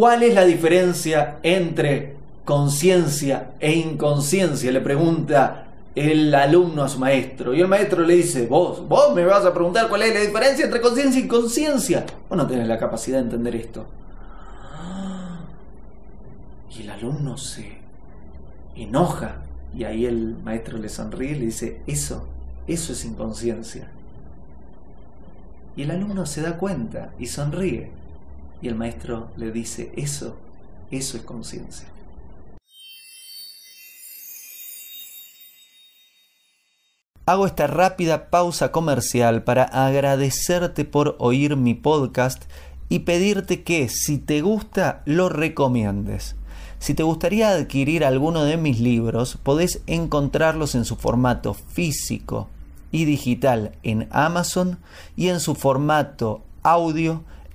¿Cuál es la diferencia entre conciencia e inconsciencia? Le pregunta el alumno a su maestro. Y el maestro le dice, vos, vos me vas a preguntar cuál es la diferencia entre conciencia y inconsciencia. Vos no tenés la capacidad de entender esto. Y el alumno se enoja. Y ahí el maestro le sonríe y le dice, eso, eso es inconsciencia. Y el alumno se da cuenta y sonríe. Y el maestro le dice, eso, eso es conciencia. Hago esta rápida pausa comercial para agradecerte por oír mi podcast y pedirte que si te gusta lo recomiendes. Si te gustaría adquirir alguno de mis libros, podés encontrarlos en su formato físico y digital en Amazon y en su formato audio